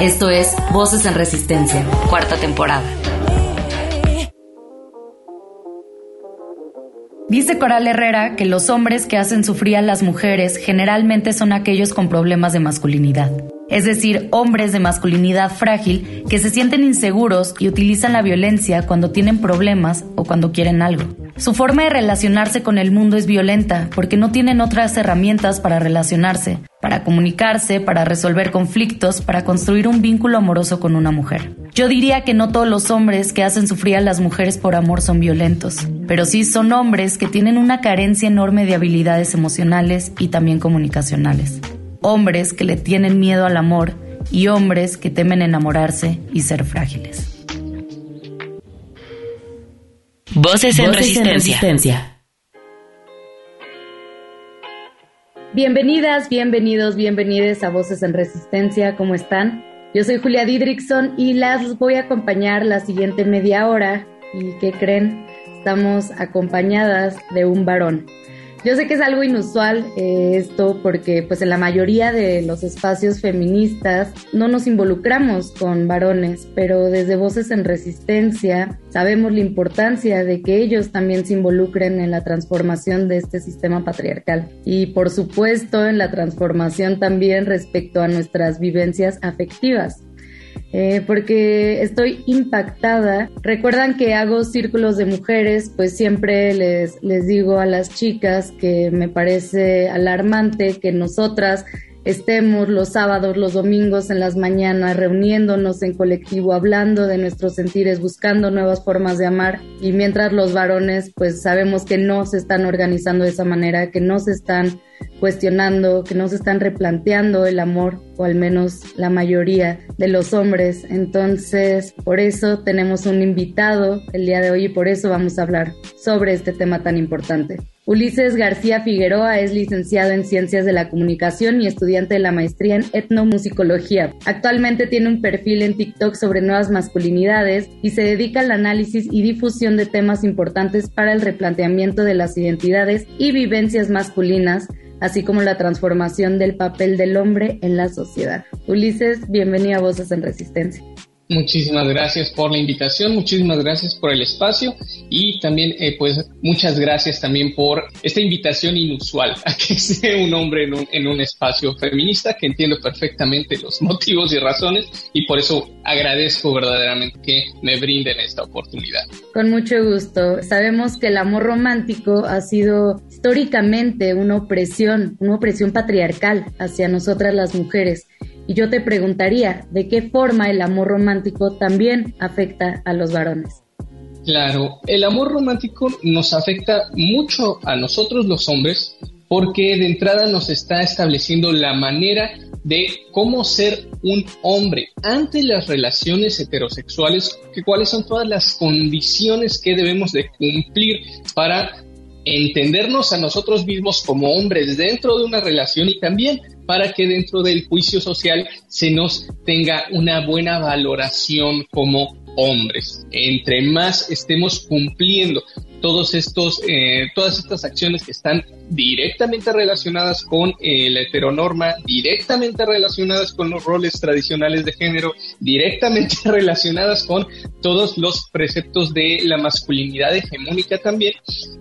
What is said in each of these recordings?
Esto es Voces en Resistencia, cuarta temporada. Dice Coral Herrera que los hombres que hacen sufrir a las mujeres generalmente son aquellos con problemas de masculinidad, es decir, hombres de masculinidad frágil que se sienten inseguros y utilizan la violencia cuando tienen problemas o cuando quieren algo. Su forma de relacionarse con el mundo es violenta porque no tienen otras herramientas para relacionarse, para comunicarse, para resolver conflictos, para construir un vínculo amoroso con una mujer. Yo diría que no todos los hombres que hacen sufrir a las mujeres por amor son violentos, pero sí son hombres que tienen una carencia enorme de habilidades emocionales y también comunicacionales. Hombres que le tienen miedo al amor y hombres que temen enamorarse y ser frágiles. Voces en, resistencia. Bienvenidas, bienvenidos, bienvenides a Voces en Resistencia. ¿Cómo están? Yo soy Julia Didrickson y las voy a acompañar la siguiente media hora. ¿Y qué creen? Estamos acompañadas de un varón. Yo sé que es algo inusual eh, esto porque pues en la mayoría de los espacios feministas no nos involucramos con varones, pero desde Voces en Resistencia sabemos la importancia de que ellos también se involucren en la transformación de este sistema patriarcal y por supuesto en la transformación también respecto a nuestras vivencias afectivas. Eh, porque estoy impactada. Recuerdan que hago círculos de mujeres, pues siempre les, les digo a las chicas que me parece alarmante que nosotras estemos los sábados, los domingos en las mañanas reuniéndonos en colectivo, hablando de nuestros sentires, buscando nuevas formas de amar y mientras los varones pues sabemos que no se están organizando de esa manera, que no se están cuestionando, que no se están replanteando el amor, o al menos la mayoría de los hombres. Entonces, por eso tenemos un invitado el día de hoy y por eso vamos a hablar sobre este tema tan importante. Ulises García Figueroa es licenciado en Ciencias de la Comunicación y estudiante de la maestría en Etnomusicología. Actualmente tiene un perfil en TikTok sobre nuevas masculinidades y se dedica al análisis y difusión de temas importantes para el replanteamiento de las identidades y vivencias masculinas así como la transformación del papel del hombre en la sociedad. Ulises, bienvenido a Voces en Resistencia. Muchísimas gracias por la invitación, muchísimas gracias por el espacio y también eh, pues muchas gracias también por esta invitación inusual a que sea un hombre en un, en un espacio feminista que entiendo perfectamente los motivos y razones y por eso agradezco verdaderamente que me brinden esta oportunidad. Con mucho gusto. Sabemos que el amor romántico ha sido históricamente una opresión, una opresión patriarcal hacia nosotras las mujeres y yo te preguntaría, ¿de qué forma el amor romántico también afecta a los varones? Claro, el amor romántico nos afecta mucho a nosotros los hombres porque de entrada nos está estableciendo la manera de cómo ser un hombre ante las relaciones heterosexuales, que cuáles son todas las condiciones que debemos de cumplir para entendernos a nosotros mismos como hombres dentro de una relación y también para que dentro del juicio social se nos tenga una buena valoración como hombres. Entre más estemos cumpliendo todos estos, eh, todas estas acciones que están directamente relacionadas con eh, la heteronorma, directamente relacionadas con los roles tradicionales de género, directamente relacionadas con todos los preceptos de la masculinidad hegemónica también,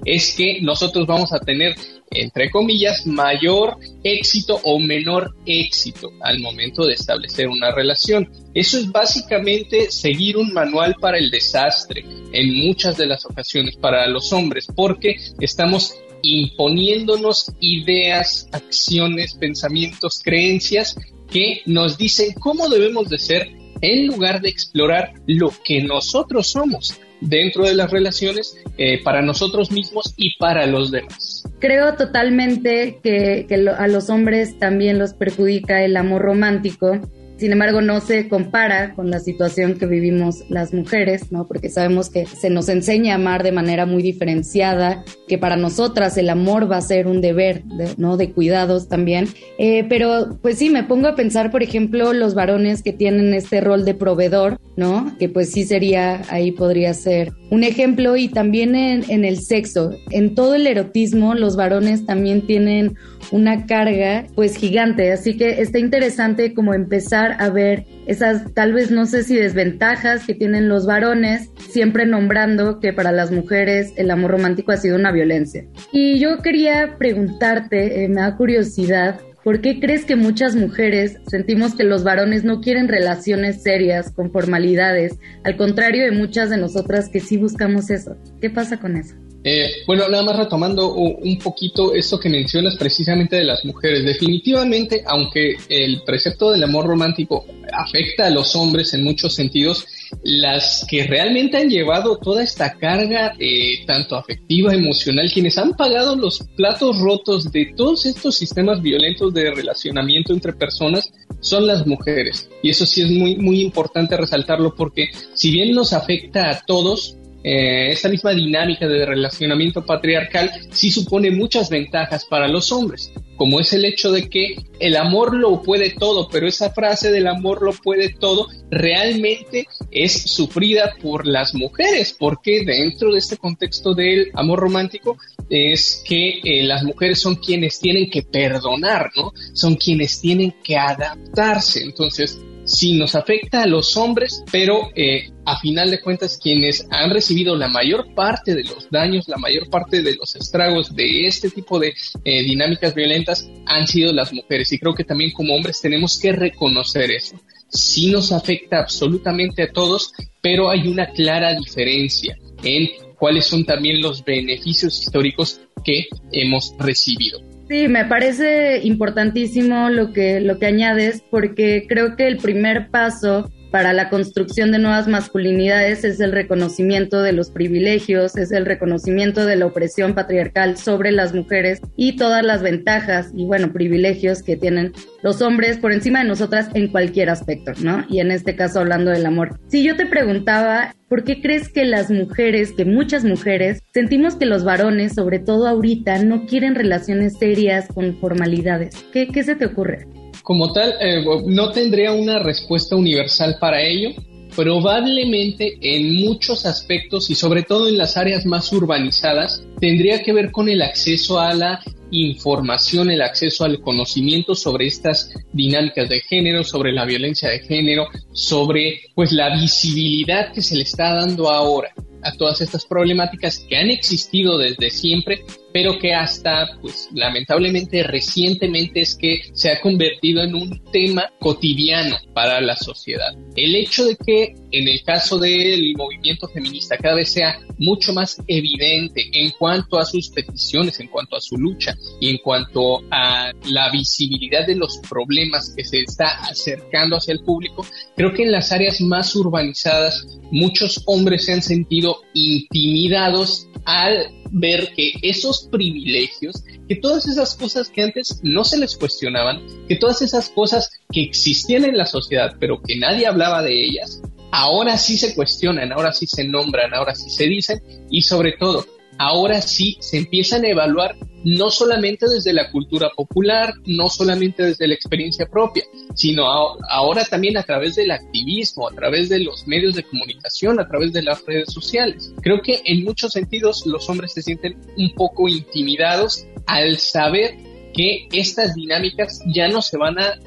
es que nosotros vamos a tener entre comillas, mayor éxito o menor éxito al momento de establecer una relación. Eso es básicamente seguir un manual para el desastre en muchas de las ocasiones para los hombres, porque estamos imponiéndonos ideas, acciones, pensamientos, creencias que nos dicen cómo debemos de ser en lugar de explorar lo que nosotros somos dentro de las relaciones eh, para nosotros mismos y para los demás. Creo totalmente que, a los hombres también los perjudica el amor romántico sin embargo no se compara con la situación que vivimos las mujeres, ¿no? Porque sabemos que se nos enseña a amar de manera muy diferenciada, que para nosotras el amor va a ser un deber, ¿no? De cuidados también. Eh, pero pues sí, me pongo a pensar, por ejemplo, los varones que tienen este rol de proveedor, ¿no? Que pues sí sería, ahí podría ser un ejemplo y también en, en el sexo. En todo el erotismo, los varones también tienen una carga pues gigante, así que está interesante como empezar a ver esas tal vez no sé si desventajas que tienen los varones, siempre nombrando que para las mujeres el amor romántico ha sido una violencia. Y yo quería preguntarte, eh, me da curiosidad, ¿Por qué crees que muchas mujeres sentimos que los varones no quieren relaciones serias, con formalidades, al contrario de muchas de nosotras que sí buscamos eso? ¿Qué pasa con eso? Eh, bueno, nada más retomando un poquito esto que mencionas precisamente de las mujeres. Definitivamente, aunque el precepto del amor romántico afecta a los hombres en muchos sentidos, las que realmente han llevado toda esta carga, eh, tanto afectiva, emocional, quienes han pagado los platos rotos de todos estos sistemas violentos de relacionamiento entre personas, son las mujeres. Y eso sí es muy, muy importante resaltarlo porque si bien nos afecta a todos, eh, esta misma dinámica de relacionamiento patriarcal sí supone muchas ventajas para los hombres, como es el hecho de que el amor lo puede todo, pero esa frase del amor lo puede todo realmente es sufrida por las mujeres, porque dentro de este contexto del amor romántico es que eh, las mujeres son quienes tienen que perdonar, ¿no? Son quienes tienen que adaptarse. Entonces, sí nos afecta a los hombres, pero eh, a final de cuentas quienes han recibido la mayor parte de los daños, la mayor parte de los estragos de este tipo de eh, dinámicas violentas han sido las mujeres. Y creo que también como hombres tenemos que reconocer eso. Sí nos afecta absolutamente a todos, pero hay una clara diferencia en cuáles son también los beneficios históricos que hemos recibido. Sí, me parece importantísimo lo que, lo que añades porque creo que el primer paso para la construcción de nuevas masculinidades es el reconocimiento de los privilegios, es el reconocimiento de la opresión patriarcal sobre las mujeres y todas las ventajas y bueno, privilegios que tienen los hombres por encima de nosotras en cualquier aspecto, ¿no? Y en este caso hablando del amor. Si yo te preguntaba, ¿por qué crees que las mujeres, que muchas mujeres, sentimos que los varones, sobre todo ahorita, no quieren relaciones serias con formalidades? ¿Qué, qué se te ocurre? Como tal, eh, no tendría una respuesta universal para ello. Probablemente en muchos aspectos y sobre todo en las áreas más urbanizadas tendría que ver con el acceso a la información, el acceso al conocimiento sobre estas dinámicas de género, sobre la violencia de género, sobre pues la visibilidad que se le está dando ahora a todas estas problemáticas que han existido desde siempre, pero que hasta, pues lamentablemente recientemente es que se ha convertido en un tema cotidiano para la sociedad. El hecho de que en el caso del movimiento feminista cada vez sea mucho más evidente en cuanto a sus peticiones, en cuanto a su lucha y en cuanto a la visibilidad de los problemas que se está acercando hacia el público, creo que en las áreas más urbanizadas muchos hombres se han sentido intimidados al ver que esos privilegios, que todas esas cosas que antes no se les cuestionaban, que todas esas cosas que existían en la sociedad pero que nadie hablaba de ellas, ahora sí se cuestionan, ahora sí se nombran, ahora sí se dicen y sobre todo ahora sí se empiezan a evaluar no solamente desde la cultura popular, no solamente desde la experiencia propia, sino ahora también a través del activismo, a través de los medios de comunicación, a través de las redes sociales. Creo que en muchos sentidos los hombres se sienten un poco intimidados al saber que estas dinámicas ya no se van a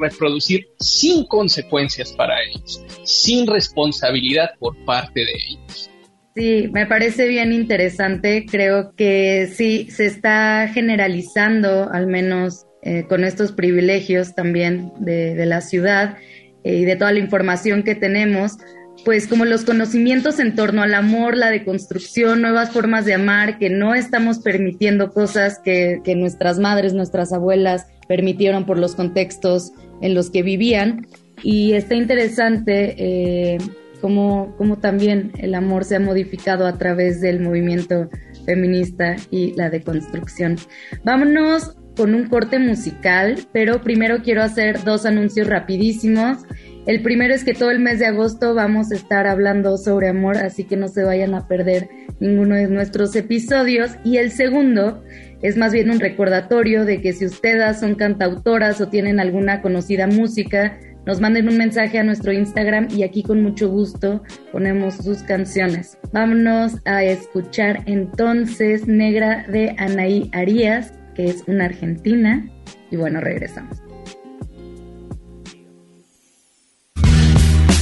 reproducir sin consecuencias para ellos, sin responsabilidad por parte de ellos. Sí, me parece bien interesante. Creo que sí, se está generalizando, al menos eh, con estos privilegios también de, la ciudad eh, y de toda la información que tenemos, pues como los conocimientos en torno al amor, la deconstrucción, nuevas formas de amar, que no estamos permitiendo cosas que, nuestras madres, nuestras abuelas permitieron por los contextos en los que vivían. Y está interesante eh, cómo, también el amor se ha modificado a través del movimiento feminista y la deconstrucción. Vámonos con un corte musical, pero primero quiero hacer dos anuncios rapidísimos. El primero es que todo el mes de agosto vamos a estar hablando sobre amor, así que no se vayan a perder ninguno de nuestros episodios. Y el segundo es más bien un recordatorio de que si ustedes son cantautoras o tienen alguna conocida música, nos manden un mensaje a nuestro Instagram y aquí con mucho gusto ponemos sus canciones. Vámonos a escuchar entonces Negra de Anaí Arias, que es una argentina. Y bueno, regresamos.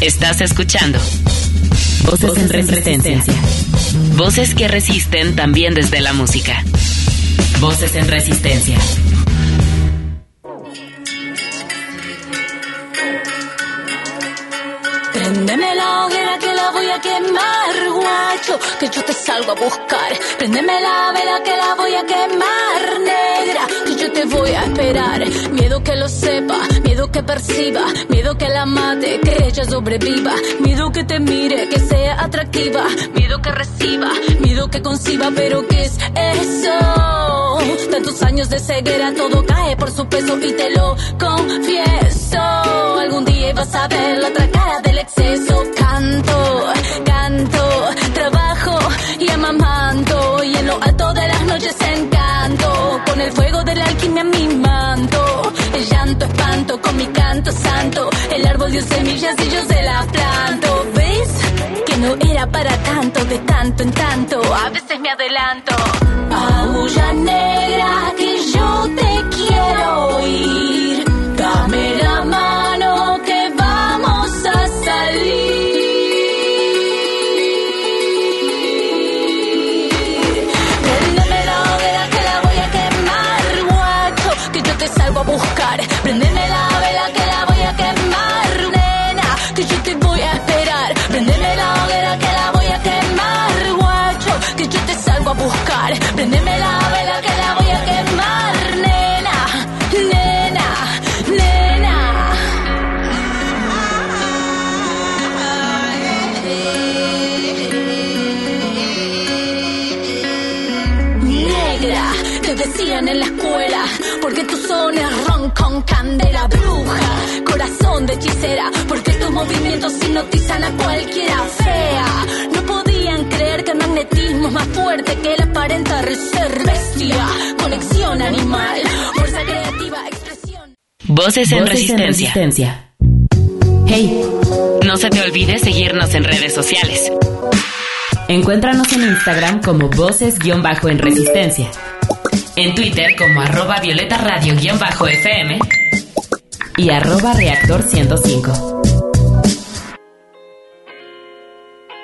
Estás escuchando Voces, en, resistencia. Voces que resisten también desde la música. Voces en Resistencia. Prendeme la hoguera que la voy a quemar, guacho, que yo te salgo a buscar. Prendeme la vela que la voy a quemar, negra, que yo te voy a esperar. Miedo que lo sepa, miedo que perciba, miedo que la mate, que ella sobreviva. Miedo que te mire, que sea atractiva, miedo que reciba, miedo que conciba, pero ¿qué es eso? Tantos años de ceguera, todo cae por su peso y te lo confieso. Algún día vas a ver la otra cara del exceso. Canto, canto, con mi canto santo. El árbol dio semillas y yo se las planto. ¿Ves? Que no era para tanto, de tanto en tanto. A veces me adelanto. Aúlla negra corazón de hechicera, porque tus movimientos hipnotizan a cualquiera fea. No podían creer que el magnetismo es más fuerte que el aparentar ser bestia. Conexión animal, fuerza creativa, expresión. Voces en Voces Resistencia. Resistencia. Hey, No se te olvide seguirnos en redes sociales. encuéntranos en Instagram como Voces-en Resistencia. En Twitter como arroba violeta radio-fm y arroba reactor 105.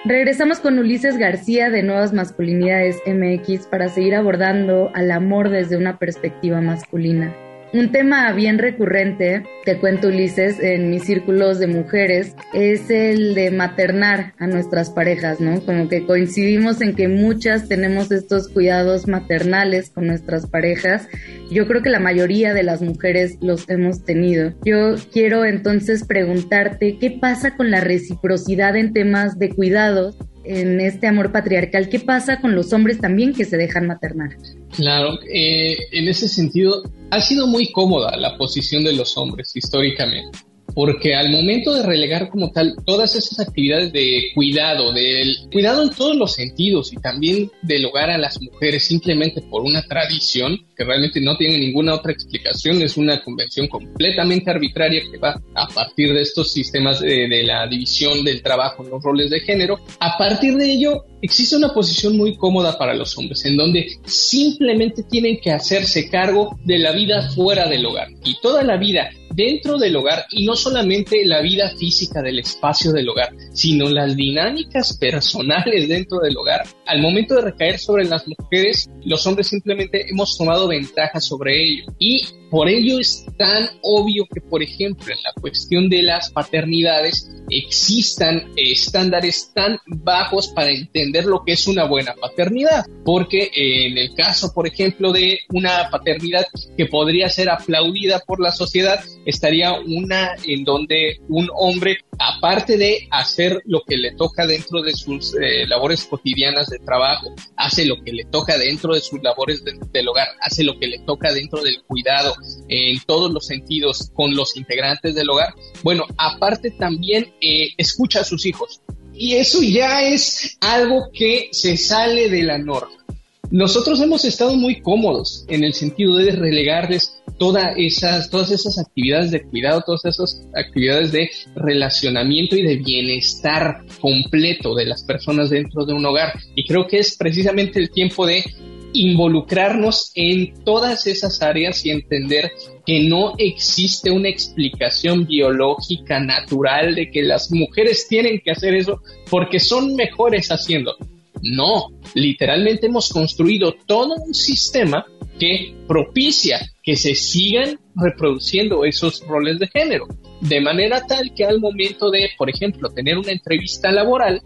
Regresamos con Ulises García de Nuevas Masculinidades MX para seguir abordando al amor desde una perspectiva masculina. Un tema bien recurrente, te cuento Ulises, en mis círculos de mujeres, es el de maternar a nuestras parejas, ¿no? Como que coincidimos en que muchas tenemos estos cuidados maternales con nuestras parejas. Yo creo que la mayoría de las mujeres los hemos tenido. Yo quiero entonces preguntarte, ¿qué pasa con la reciprocidad en temas de cuidados en este amor patriarcal, ¿qué pasa con los hombres también que se dejan maternar? Claro, eh, en ese sentido ha sido muy cómoda la posición de los hombres históricamente, porque al momento de relegar como tal todas esas actividades de cuidado, del cuidado en todos los sentidos y también del hogar a las mujeres simplemente por una tradición que realmente no tiene ninguna otra explicación, es una convención completamente arbitraria que va a partir de estos sistemas de, de la división del trabajo en los roles de género, a partir de ello existe una posición muy cómoda para los hombres, en donde simplemente tienen que hacerse cargo de la vida fuera del hogar. Y toda la vida dentro del hogar y no solamente la vida física del espacio del hogar, sino las dinámicas personales dentro del hogar. Al momento de recaer sobre las mujeres, los hombres simplemente hemos tomado ventaja sobre ello y por ello es tan obvio que, por ejemplo, en la cuestión de las paternidades existan estándares tan bajos para entender lo que es una buena paternidad, porque en el caso, por ejemplo, de una paternidad que podría ser aplaudida por la sociedad, estaría una en donde un hombre aparte de hacer lo que le toca dentro de sus eh, labores cotidianas de trabajo, hace lo que le toca dentro de sus labores del hogar, hace lo que le toca dentro del cuidado en todos los sentidos con los integrantes del hogar, bueno, aparte también eh, escucha a sus hijos. Y eso ya es algo que se sale de la norma. Nosotros hemos estado muy cómodos en el sentido de relegarles todas esas, todas esas actividades de cuidado, todas esas actividades de relacionamiento y de bienestar completo de las personas dentro de un hogar. Y creo que es precisamente el tiempo de involucrarnos en todas esas áreas y entender que no existe una explicación biológica natural de que las mujeres tienen que hacer eso porque son mejores haciéndolo. No, literalmente hemos construido todo un sistema que propicia que se sigan reproduciendo esos roles de género, de manera tal que al momento de, por ejemplo, tener una entrevista laboral,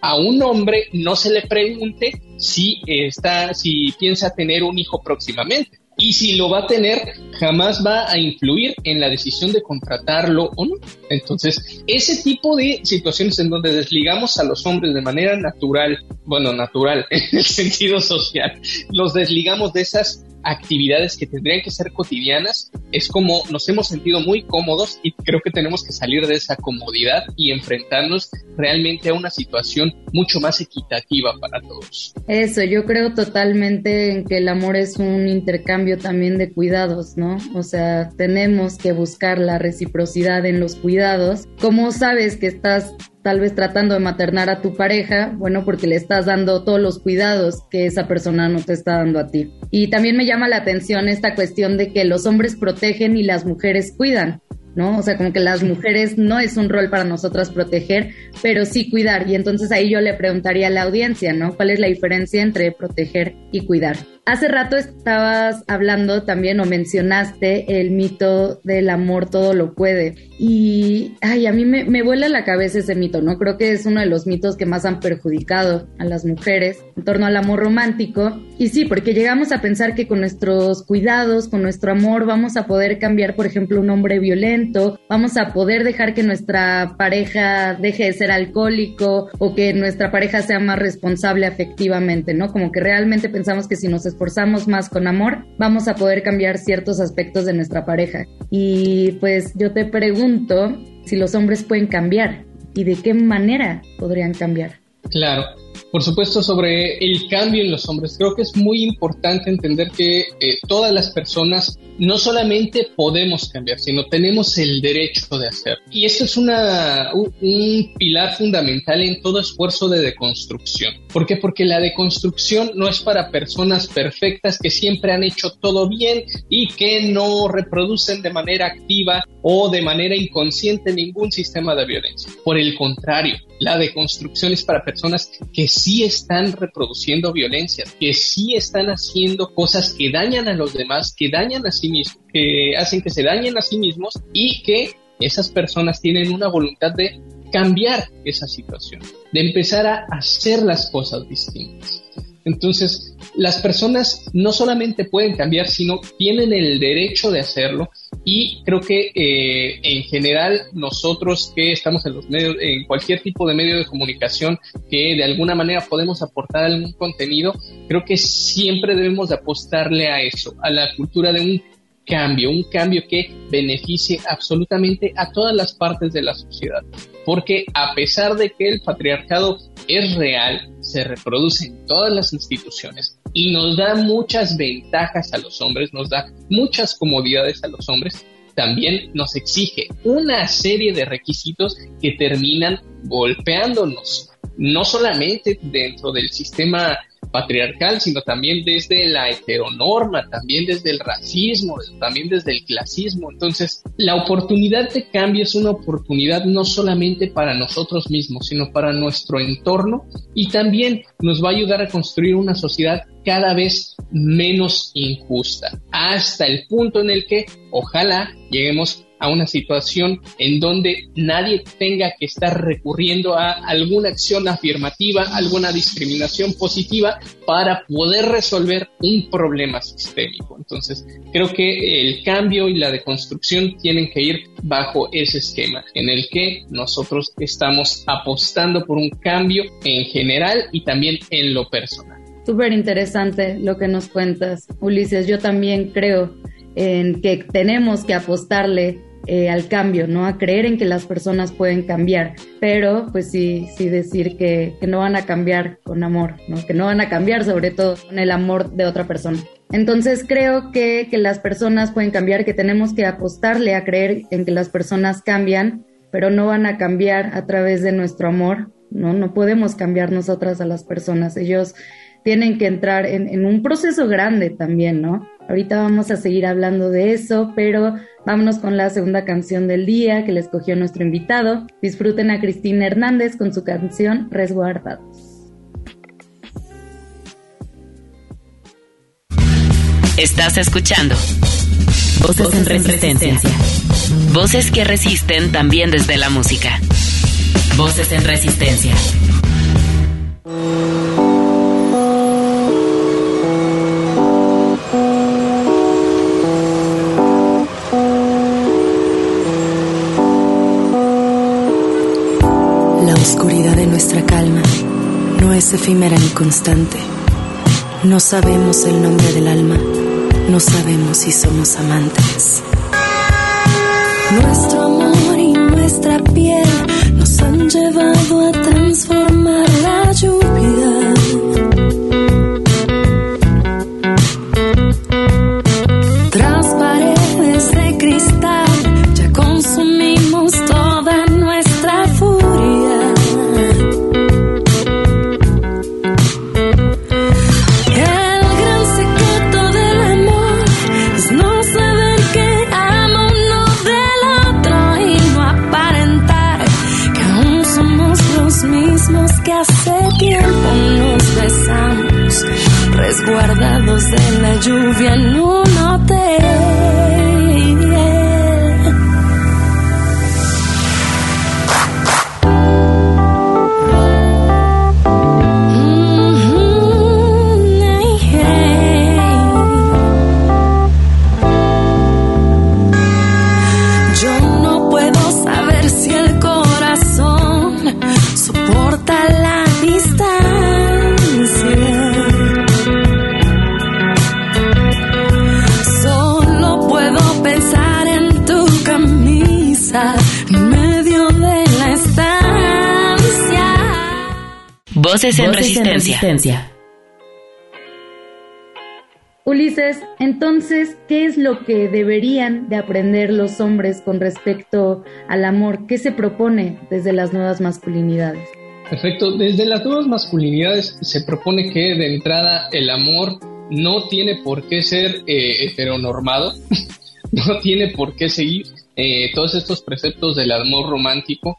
a un hombre no se le pregunte si está, si piensa tener un hijo próximamente. Y si lo va a tener, jamás va a influir en la decisión de contratarlo o no. Entonces, ese tipo de situaciones en donde desligamos a los hombres de manera natural, bueno, natural en el sentido social, los desligamos de esas actividades que tendrían que ser cotidianas, es como nos hemos sentido muy cómodos y creo que tenemos que salir de esa comodidad y enfrentarnos realmente a una situación mucho más equitativa para todos. Eso, yo creo totalmente en que el amor es un intercambio también de cuidados, ¿no? O sea, tenemos que buscar la reciprocidad en los cuidados. ¿Cómo sabes que estás tal vez tratando de maternar a tu pareja, bueno, porque le estás dando todos los cuidados que esa persona no te está dando a ti. Y también me llama la atención esta cuestión de que los hombres protegen y las mujeres cuidan. ¿no? O sea, como que las mujeres no es un rol para nosotras proteger, pero sí cuidar. Y entonces ahí yo le preguntaría a la audiencia, ¿no? ¿Cuál es la diferencia entre proteger y cuidar? Hace rato estabas hablando también o mencionaste el mito del amor todo lo puede. Y, ay, a mí me, me vuela la cabeza ese mito, ¿no? Creo que es uno de los mitos que más han perjudicado a las mujeres en torno al amor romántico. Y sí, porque llegamos a pensar que con nuestros cuidados, con nuestro amor, vamos a poder cambiar, por ejemplo, un hombre violento, vamos a poder dejar que nuestra pareja deje de ser alcohólico o que nuestra pareja sea más responsable afectivamente, ¿no? Como que realmente pensamos que si nos esforzamos más con amor, vamos a poder cambiar ciertos aspectos de nuestra pareja. Y pues yo te pregunto si los hombres pueden cambiar y de qué manera podrían cambiar. Claro, por supuesto, sobre el cambio en los hombres, creo que es muy importante entender que eh, todas las personas no solamente podemos cambiar, sino tenemos el derecho de hacerlo. Y esto es una, un, pilar fundamental en todo esfuerzo de deconstrucción. ¿Por qué? Porque la deconstrucción no es para personas perfectas que siempre han hecho todo bien y que no reproducen de manera activa o de manera inconsciente ningún sistema de violencia. Por el contrario, la deconstrucción es para personas que sí están reproduciendo violencia, que sí están haciendo cosas que dañan a los demás, que dañan a sí mismos, que hacen que se dañen a sí mismos y que esas personas tienen una voluntad de cambiar esa situación, de empezar a hacer las cosas distintas. Entonces, las personas no solamente pueden cambiar, sino tienen el derecho de hacerlo y creo que eh, en general nosotros que estamos en los medios, en cualquier tipo de medio de comunicación que de alguna manera podemos aportar algún contenido, creo que siempre debemos de apostarle a eso, a la cultura de un cambio, un cambio que beneficie absolutamente a todas las partes de la sociedad. Porque a pesar de que el patriarcado es real, se reproduce en todas las instituciones y nos da muchas ventajas a los hombres, nos da muchas comodidades a los hombres, también nos exige una serie de requisitos que terminan golpeándonos, no solamente dentro del sistema patriarcal, sino también desde la heteronorma, también desde el racismo, también desde el clasismo. Entonces, la oportunidad de cambio es una oportunidad no solamente para nosotros mismos, sino para nuestro entorno y también nos va a ayudar a construir una sociedad cada vez menos injusta, hasta el punto en el que ojalá lleguemos a una situación en donde nadie tenga que estar recurriendo a alguna acción afirmativa, alguna discriminación positiva para poder resolver un problema sistémico. Entonces, creo que el cambio y la deconstrucción tienen que ir bajo ese esquema en el que nosotros estamos apostando por un cambio en general y también en lo personal. Súper interesante lo que nos cuentas, Ulises. Yo también creo en que tenemos que apostarle eh, al cambio, ¿no? A creer en que las personas pueden cambiar, pero pues sí, sí decir que, que, no van a cambiar con amor, ¿no? Que no van a cambiar sobre todo con el amor de otra persona. Entonces creo que, que las personas pueden cambiar, que tenemos que apostarle a creer en que las personas cambian, pero no van a cambiar a través de nuestro amor, ¿no? No podemos cambiar nosotras a las personas, ellos tienen que entrar en, en un proceso grande también, ¿no? Ahorita vamos a seguir hablando de eso, pero vámonos con la segunda canción del día que le escogió nuestro invitado. Disfruten a Cristina Hernández con su canción Resguardados. Estás escuchando Voces, en resistencia. Voces que resisten también desde la música. Voces en resistencia. Es efímera ni constante. No sabemos el nombre del alma, no sabemos si somos amantes. Nuestro amor y nuestra piel nos han llevado a resguardados de la lluvia en Voces en Voces resistencia. resistencia. Ulises, entonces, ¿qué es lo que deberían de aprender los hombres con respecto al amor? ¿Qué se propone desde las nuevas masculinidades? Perfecto. Desde las nuevas masculinidades se propone que de entrada el amor no tiene por qué ser eh, heteronormado, no tiene por qué seguir eh, todos estos preceptos del amor romántico,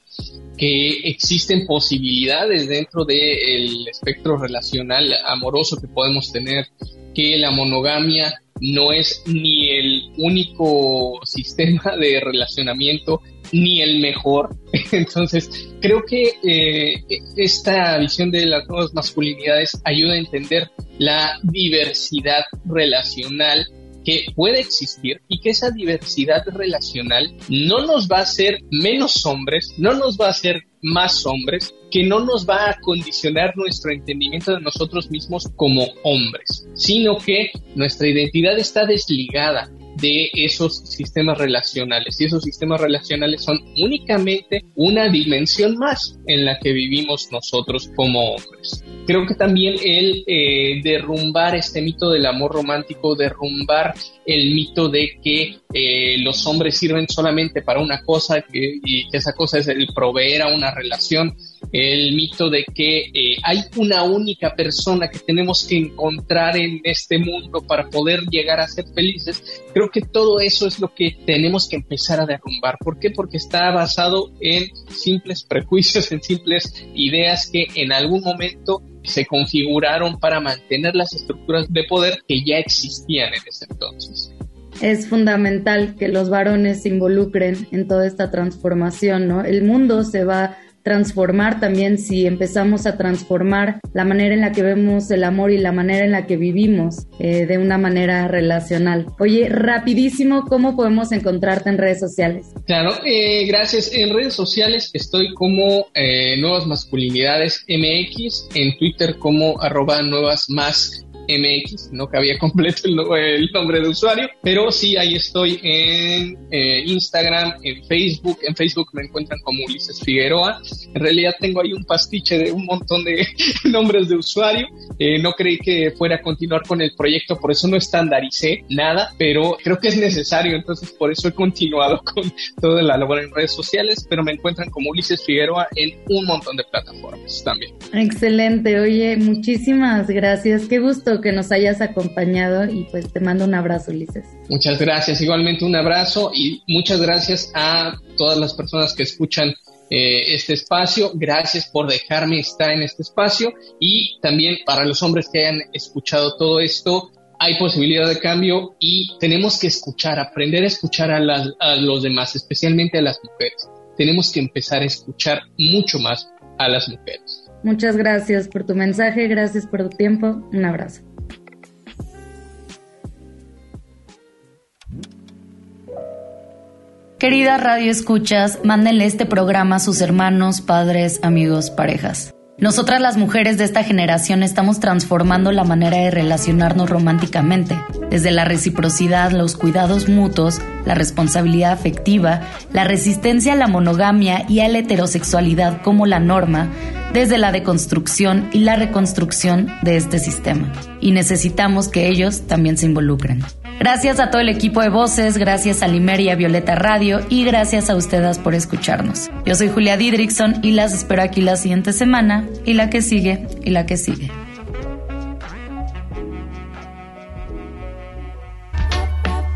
que existen posibilidades dentro del espectro relacional amoroso que podemos tener, que la monogamia no es ni el único sistema de relacionamiento ni el mejor. Entonces, creo que eh, esta visión de las nuevas masculinidades ayuda a entender la diversidad relacional que puede existir y que esa diversidad relacional no nos va a hacer menos hombres, no nos va a hacer más hombres, que no nos va a condicionar nuestro entendimiento de nosotros mismos como hombres, sino que nuestra identidad está desligada de esos sistemas relacionales y esos sistemas relacionales son únicamente una dimensión más en la que vivimos nosotros como hombres. Creo que también el eh, derrumbar este mito del amor romántico, derrumbar el mito de que eh, los hombres sirven solamente para una cosa que, y que esa cosa es el proveer a una relación, el mito de que eh, hay una única persona que tenemos que encontrar en este mundo para poder llegar a ser felices, creo que todo eso es lo que tenemos que empezar a derrumbar. ¿Por qué? Porque está basado en simples prejuicios, en simples ideas que en algún momento se configuraron para mantener las estructuras de poder que ya existían en ese entonces. es fundamental que los varones se involucren en toda esta transformación, ¿no? El mundo se va transformar también si empezamos a transformar la manera en la que vemos el amor y la manera en la que vivimos eh, de una manera relacional. Oye, rapidísimo, ¿cómo podemos encontrarte en redes sociales? Claro, eh, gracias. En redes sociales estoy como eh, Nuevas Masculinidades MX, en Twitter como arroba nuevas más MX, no cabía completo el, nombre de usuario, pero sí, ahí estoy en eh, Instagram, en Facebook, en Facebook me encuentran como Ulises Figueroa, en realidad tengo ahí un pastiche de un montón de nombres de usuario, eh, no creí que fuera a continuar con el proyecto, por eso no estandaricé nada, pero creo que es necesario, entonces por eso he continuado con toda la labor en redes sociales, pero me encuentran como Ulises Figueroa en un montón de plataformas también. Excelente, oye, muchísimas gracias, qué gusto que nos hayas acompañado y pues te mando un abrazo, Ulises. Muchas gracias, igualmente un abrazo y muchas gracias a todas las personas que escuchan eh, este espacio. Gracias por dejarme estar en este espacio y también para los hombres que hayan escuchado todo esto. Hay posibilidad de cambio y tenemos que escuchar, aprender a escuchar a, a los demás, especialmente a las mujeres. Tenemos que empezar a escuchar mucho más a las mujeres. Muchas gracias por tu mensaje, gracias por tu tiempo. Un abrazo. Querida Radio Escuchas, mándenle este programa a sus hermanos, padres, amigos, parejas. Nosotras las mujeres de esta generación estamos transformando la manera de relacionarnos románticamente, desde la reciprocidad, los cuidados mutuos, la responsabilidad afectiva, la resistencia a la monogamia y a la heterosexualidad como la norma, desde la deconstrucción y la reconstrucción de este sistema. Y necesitamos que ellos también se involucren. Gracias a todo el equipo de voces, gracias a Limeria Violeta Radio y gracias a ustedes por escucharnos. Yo soy Julia Didrickson y las espero aquí la siguiente semana y la que sigue y la que sigue.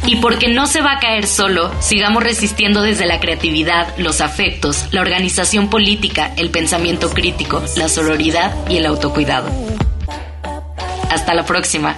Y porque no se va a caer solo, sigamos resistiendo desde la creatividad, los afectos, la organización política, el pensamiento crítico, la sororidad y el autocuidado. Hasta la próxima.